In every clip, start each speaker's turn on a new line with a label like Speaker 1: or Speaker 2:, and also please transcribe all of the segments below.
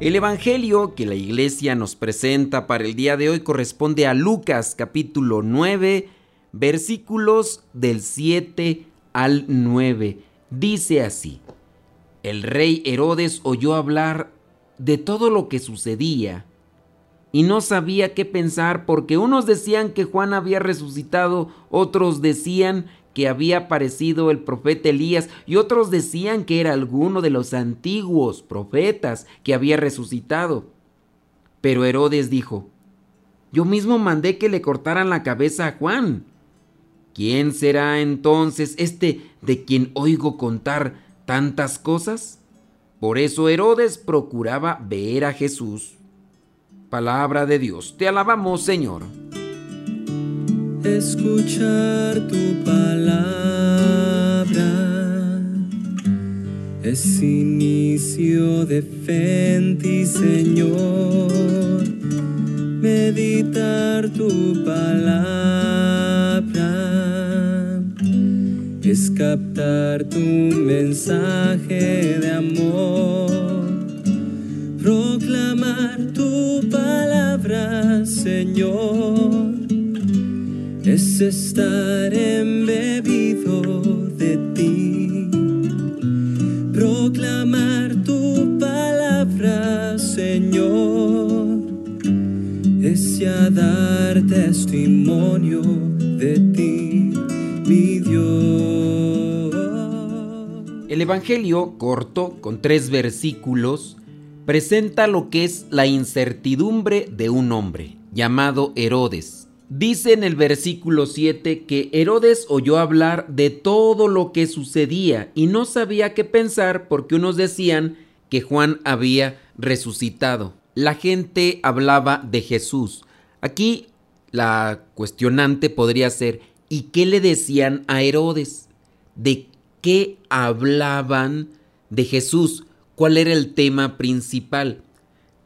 Speaker 1: El Evangelio que la iglesia nos presenta para el día de hoy corresponde a Lucas capítulo 9 versículos del 7 al 9. Dice así, el rey Herodes oyó hablar de todo lo que sucedía y no sabía qué pensar porque unos decían que Juan había resucitado, otros decían que había aparecido el profeta Elías y otros decían que era alguno de los antiguos profetas que había resucitado. Pero Herodes dijo, yo mismo mandé que le cortaran la cabeza a Juan. ¿Quién será entonces este de quien oigo contar tantas cosas? Por eso Herodes procuraba ver a Jesús. Palabra de Dios, te alabamos Señor
Speaker 2: escuchar tu palabra es inicio de fe en Señor. Meditar tu palabra es captar tu mensaje de amor. Proclamar tu palabra, Señor es estar embebido de ya dar testimonio de ti, mi Dios.
Speaker 1: El Evangelio, corto, con tres versículos, presenta lo que es la incertidumbre de un hombre llamado Herodes Dice en el versículo 7 que Herodes oyó hablar de todo lo que sucedía y no sabía qué pensar porque unos decían que Juan había resucitado. La gente hablaba de Jesús. Aquí la cuestionante podría ser, ¿y qué le decían a Herodes? ¿De qué hablaban de Jesús? ¿Cuál era el tema principal?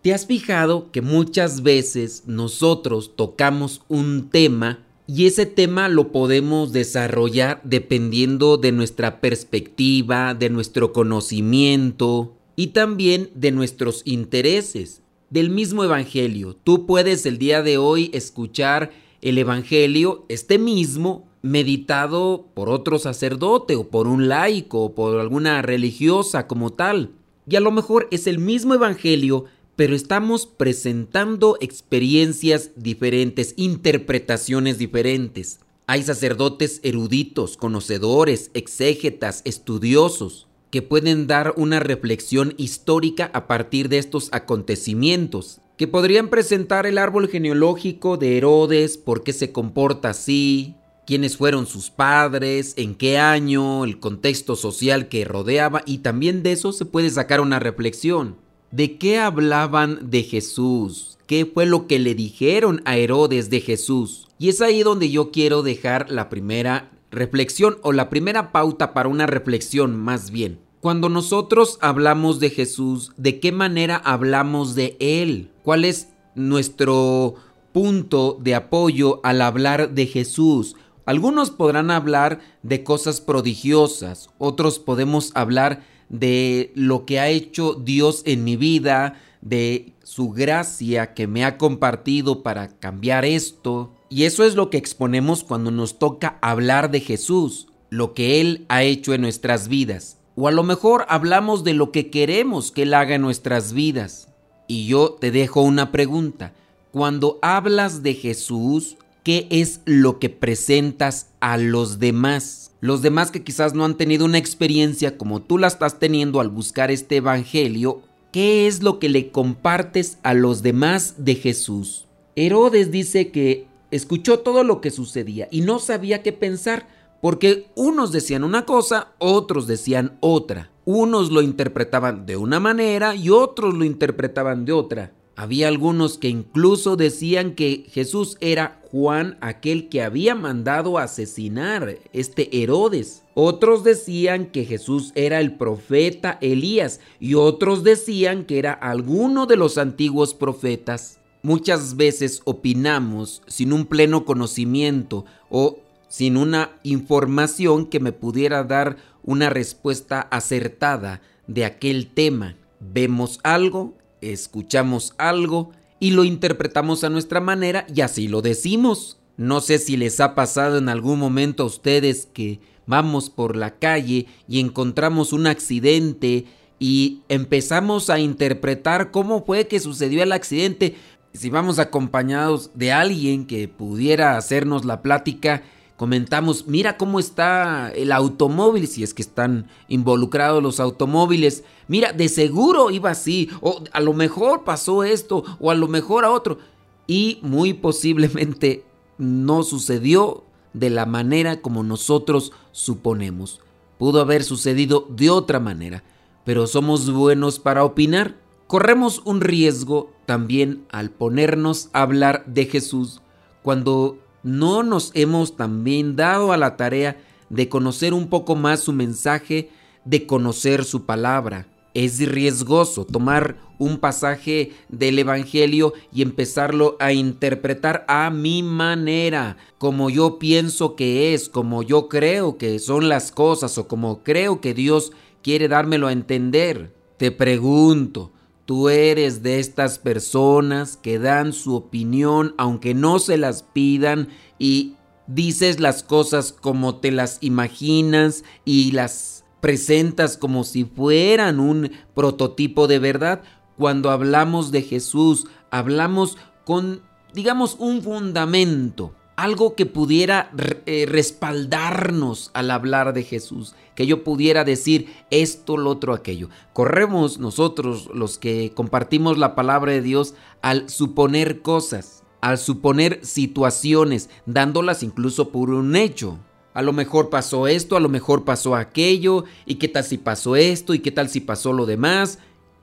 Speaker 1: ¿Te has fijado que muchas veces nosotros tocamos un tema y ese tema lo podemos desarrollar dependiendo de nuestra perspectiva, de nuestro conocimiento y también de nuestros intereses? Del mismo Evangelio, tú puedes el día de hoy escuchar el Evangelio, este mismo, meditado por otro sacerdote o por un laico o por alguna religiosa como tal. Y a lo mejor es el mismo Evangelio, pero estamos presentando experiencias diferentes, interpretaciones diferentes. Hay sacerdotes eruditos, conocedores, exégetas, estudiosos, que pueden dar una reflexión histórica a partir de estos acontecimientos, que podrían presentar el árbol genealógico de Herodes, por qué se comporta así, quiénes fueron sus padres, en qué año, el contexto social que rodeaba y también de eso se puede sacar una reflexión. ¿De qué hablaban de Jesús? ¿Qué fue lo que le dijeron a Herodes de Jesús? Y es ahí donde yo quiero dejar la primera reflexión o la primera pauta para una reflexión más bien. Cuando nosotros hablamos de Jesús, ¿de qué manera hablamos de Él? ¿Cuál es nuestro punto de apoyo al hablar de Jesús? Algunos podrán hablar de cosas prodigiosas, otros podemos hablar de lo que ha hecho Dios en mi vida, de su gracia que me ha compartido para cambiar esto. Y eso es lo que exponemos cuando nos toca hablar de Jesús, lo que Él ha hecho en nuestras vidas. O a lo mejor hablamos de lo que queremos que Él haga en nuestras vidas. Y yo te dejo una pregunta. Cuando hablas de Jesús, ¿qué es lo que presentas a los demás? los demás que quizás no han tenido una experiencia como tú la estás teniendo al buscar este Evangelio, ¿qué es lo que le compartes a los demás de Jesús? Herodes dice que escuchó todo lo que sucedía y no sabía qué pensar, porque unos decían una cosa, otros decían otra. Unos lo interpretaban de una manera y otros lo interpretaban de otra. Había algunos que incluso decían que Jesús era Juan aquel que había mandado asesinar este Herodes. Otros decían que Jesús era el profeta Elías y otros decían que era alguno de los antiguos profetas. Muchas veces opinamos sin un pleno conocimiento o sin una información que me pudiera dar una respuesta acertada de aquel tema. Vemos algo, escuchamos algo y lo interpretamos a nuestra manera y así lo decimos. No sé si les ha pasado en algún momento a ustedes que vamos por la calle y encontramos un accidente y empezamos a interpretar cómo fue que sucedió el accidente. Si vamos acompañados de alguien que pudiera hacernos la plática, comentamos, mira cómo está el automóvil, si es que están involucrados los automóviles, mira, de seguro iba así, o a lo mejor pasó esto, o a lo mejor a otro, y muy posiblemente no sucedió de la manera como nosotros suponemos. Pudo haber sucedido de otra manera, pero somos buenos para opinar. Corremos un riesgo también al ponernos a hablar de Jesús cuando no nos hemos también dado a la tarea de conocer un poco más su mensaje, de conocer su palabra. Es riesgoso tomar un pasaje del Evangelio y empezarlo a interpretar a mi manera, como yo pienso que es, como yo creo que son las cosas o como creo que Dios quiere dármelo a entender. Te pregunto, Tú eres de estas personas que dan su opinión aunque no se las pidan y dices las cosas como te las imaginas y las presentas como si fueran un prototipo de verdad. Cuando hablamos de Jesús, hablamos con, digamos, un fundamento algo que pudiera eh, respaldarnos al hablar de Jesús, que yo pudiera decir esto, lo otro, aquello. Corremos nosotros los que compartimos la palabra de Dios al suponer cosas, al suponer situaciones, dándolas incluso por un hecho. A lo mejor pasó esto, a lo mejor pasó aquello, y qué tal si pasó esto, y qué tal si pasó lo demás.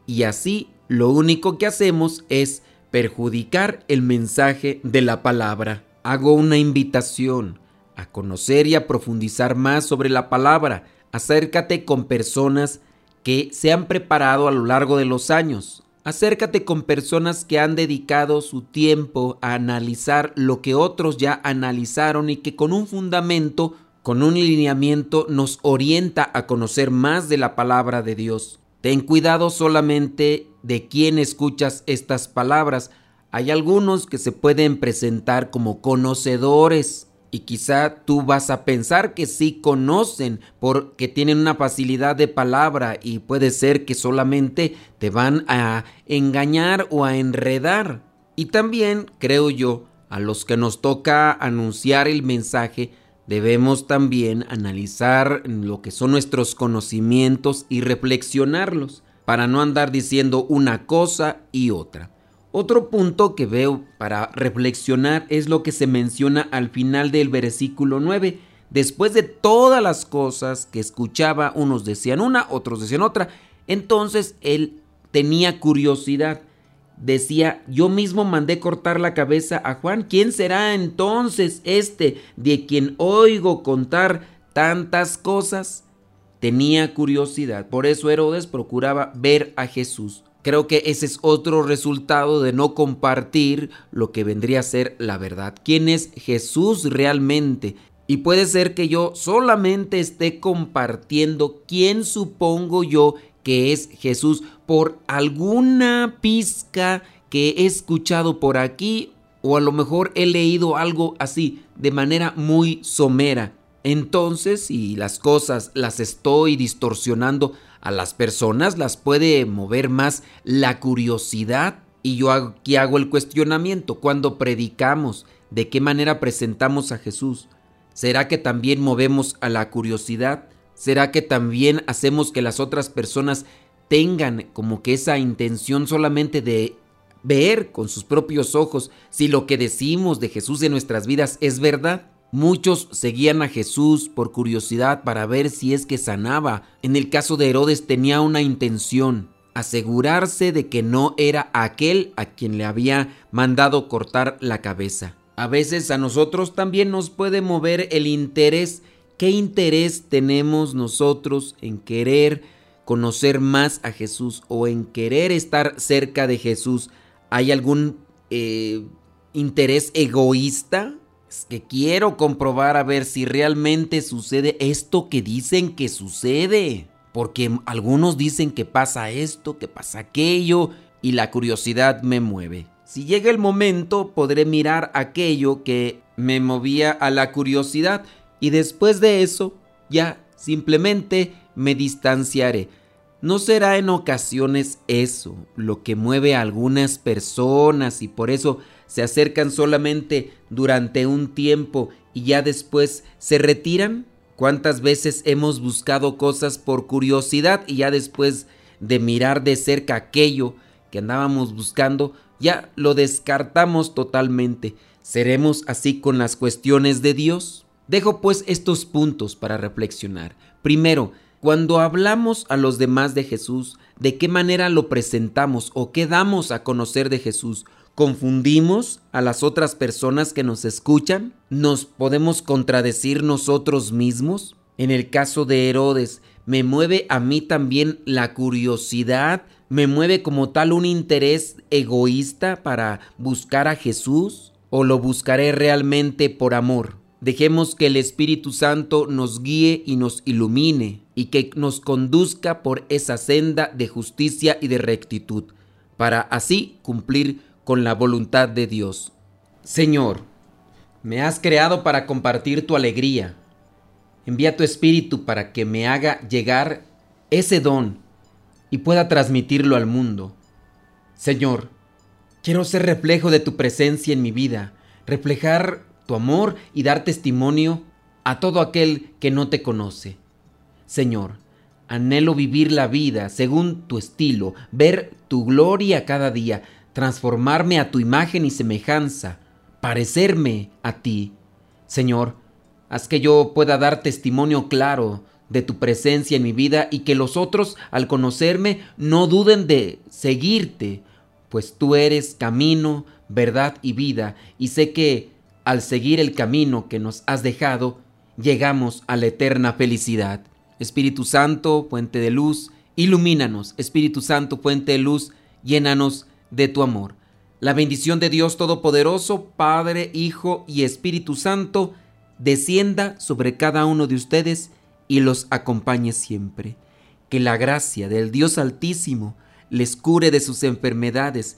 Speaker 1: Y así lo único que hacemos es perjudicar el mensaje de la palabra hago una invitación a conocer y a profundizar más sobre la palabra. Acércate con personas que se han preparado a lo largo de los años. Acércate con personas que han dedicado su tiempo a analizar lo que otros ya analizaron y que con un fundamento, con un lineamiento nos orienta a conocer más de la palabra de Dios. Ten cuidado solamente de quién escuchas estas palabras, hay algunos que se pueden presentar como conocedores y quizá tú vas a pensar que sí conocen porque tienen una facilidad de palabra y puede ser que solamente te van a engañar o a enredar. Y también, creo yo, a los que nos toca anunciar el mensaje, debemos también analizar lo que son nuestros conocimientos y reflexionarlos para no andar diciendo una cosa y otra. Otro punto que veo para reflexionar es lo que se menciona al final del versículo 9. Después de todas las cosas que escuchaba, unos decían una, otros decían otra, entonces él tenía curiosidad. Decía, yo mismo mandé cortar la cabeza a Juan. ¿Quién será entonces este de quien oigo contar tantas cosas? Tenía curiosidad. Por eso Herodes procuraba ver a Jesús. Creo que ese es otro resultado de no compartir lo que vendría a ser la verdad. ¿Quién es Jesús realmente? Y puede ser que yo solamente esté compartiendo quién supongo yo que es Jesús por alguna pizca que he escuchado por aquí o a lo mejor he leído algo así de manera muy somera. Entonces, si las cosas las estoy distorsionando, a las personas las puede mover más la curiosidad. Y yo aquí hago el cuestionamiento, cuando predicamos, ¿de qué manera presentamos a Jesús? ¿Será que también movemos a la curiosidad? ¿Será que también hacemos que las otras personas tengan como que esa intención solamente de ver con sus propios ojos si lo que decimos de Jesús en nuestras vidas es verdad? Muchos seguían a Jesús por curiosidad para ver si es que sanaba. En el caso de Herodes tenía una intención, asegurarse de que no era aquel a quien le había mandado cortar la cabeza. A veces a nosotros también nos puede mover el interés. ¿Qué interés tenemos nosotros en querer conocer más a Jesús o en querer estar cerca de Jesús? ¿Hay algún eh, interés egoísta? Que quiero comprobar a ver si realmente sucede esto que dicen que sucede. Porque algunos dicen que pasa esto, que pasa aquello, y la curiosidad me mueve. Si llega el momento, podré mirar aquello que me movía a la curiosidad y después de eso, ya simplemente me distanciaré. No será en ocasiones eso lo que mueve a algunas personas y por eso se acercan solamente durante un tiempo y ya después se retiran? ¿Cuántas veces hemos buscado cosas por curiosidad y ya después de mirar de cerca aquello que andábamos buscando, ya lo descartamos totalmente? ¿Seremos así con las cuestiones de Dios? Dejo pues estos puntos para reflexionar. Primero, cuando hablamos a los demás de Jesús, ¿de qué manera lo presentamos o qué damos a conocer de Jesús? ¿Confundimos a las otras personas que nos escuchan? ¿Nos podemos contradecir nosotros mismos? En el caso de Herodes, ¿me mueve a mí también la curiosidad? ¿Me mueve como tal un interés egoísta para buscar a Jesús? ¿O lo buscaré realmente por amor? Dejemos que el Espíritu Santo nos guíe y nos ilumine y que nos conduzca por esa senda de justicia y de rectitud, para así cumplir con la voluntad de Dios. Señor, me has creado para compartir tu alegría. Envía tu Espíritu para que me haga llegar ese don y pueda transmitirlo al mundo. Señor, quiero ser reflejo de tu presencia en mi vida, reflejar tu amor y dar testimonio a todo aquel que no te conoce. Señor, anhelo vivir la vida según tu estilo, ver tu gloria cada día, transformarme a tu imagen y semejanza, parecerme a ti. Señor, haz que yo pueda dar testimonio claro de tu presencia en mi vida y que los otros al conocerme no duden de seguirte, pues tú eres camino, verdad y vida, y sé que al seguir el camino que nos has dejado, llegamos a la eterna felicidad. Espíritu Santo, fuente de luz, ilumínanos. Espíritu Santo, fuente de luz, llénanos de tu amor. La bendición de Dios Todopoderoso, Padre, Hijo y Espíritu Santo, descienda sobre cada uno de ustedes y los acompañe siempre. Que la gracia del Dios Altísimo les cure de sus enfermedades.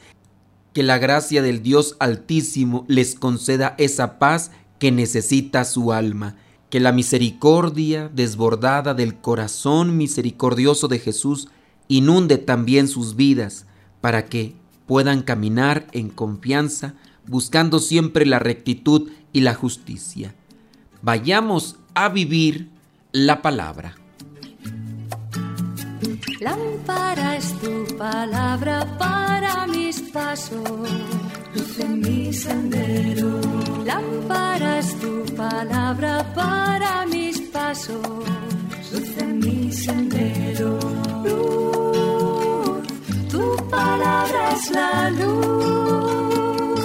Speaker 1: Que la gracia del Dios Altísimo les conceda esa paz que necesita su alma que la misericordia desbordada del corazón misericordioso de Jesús inunde también sus vidas para que puedan caminar en confianza buscando siempre la rectitud y la justicia. Vayamos a vivir la palabra.
Speaker 3: Lámpara es tu palabra para mis pasos, luz en mi sendero. Lámpara es tu palabra para mis pasos, luz en mi sendero. La luz.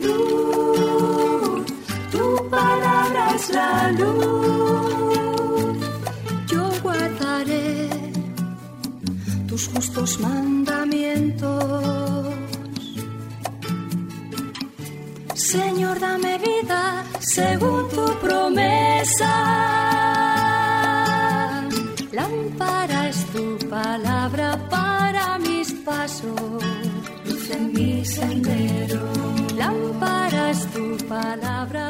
Speaker 3: Luz, tu la luz. Yo guardaré tus justos mandamientos. Señor, dame vida según tu promesa. sendero. Lámparas tu palabra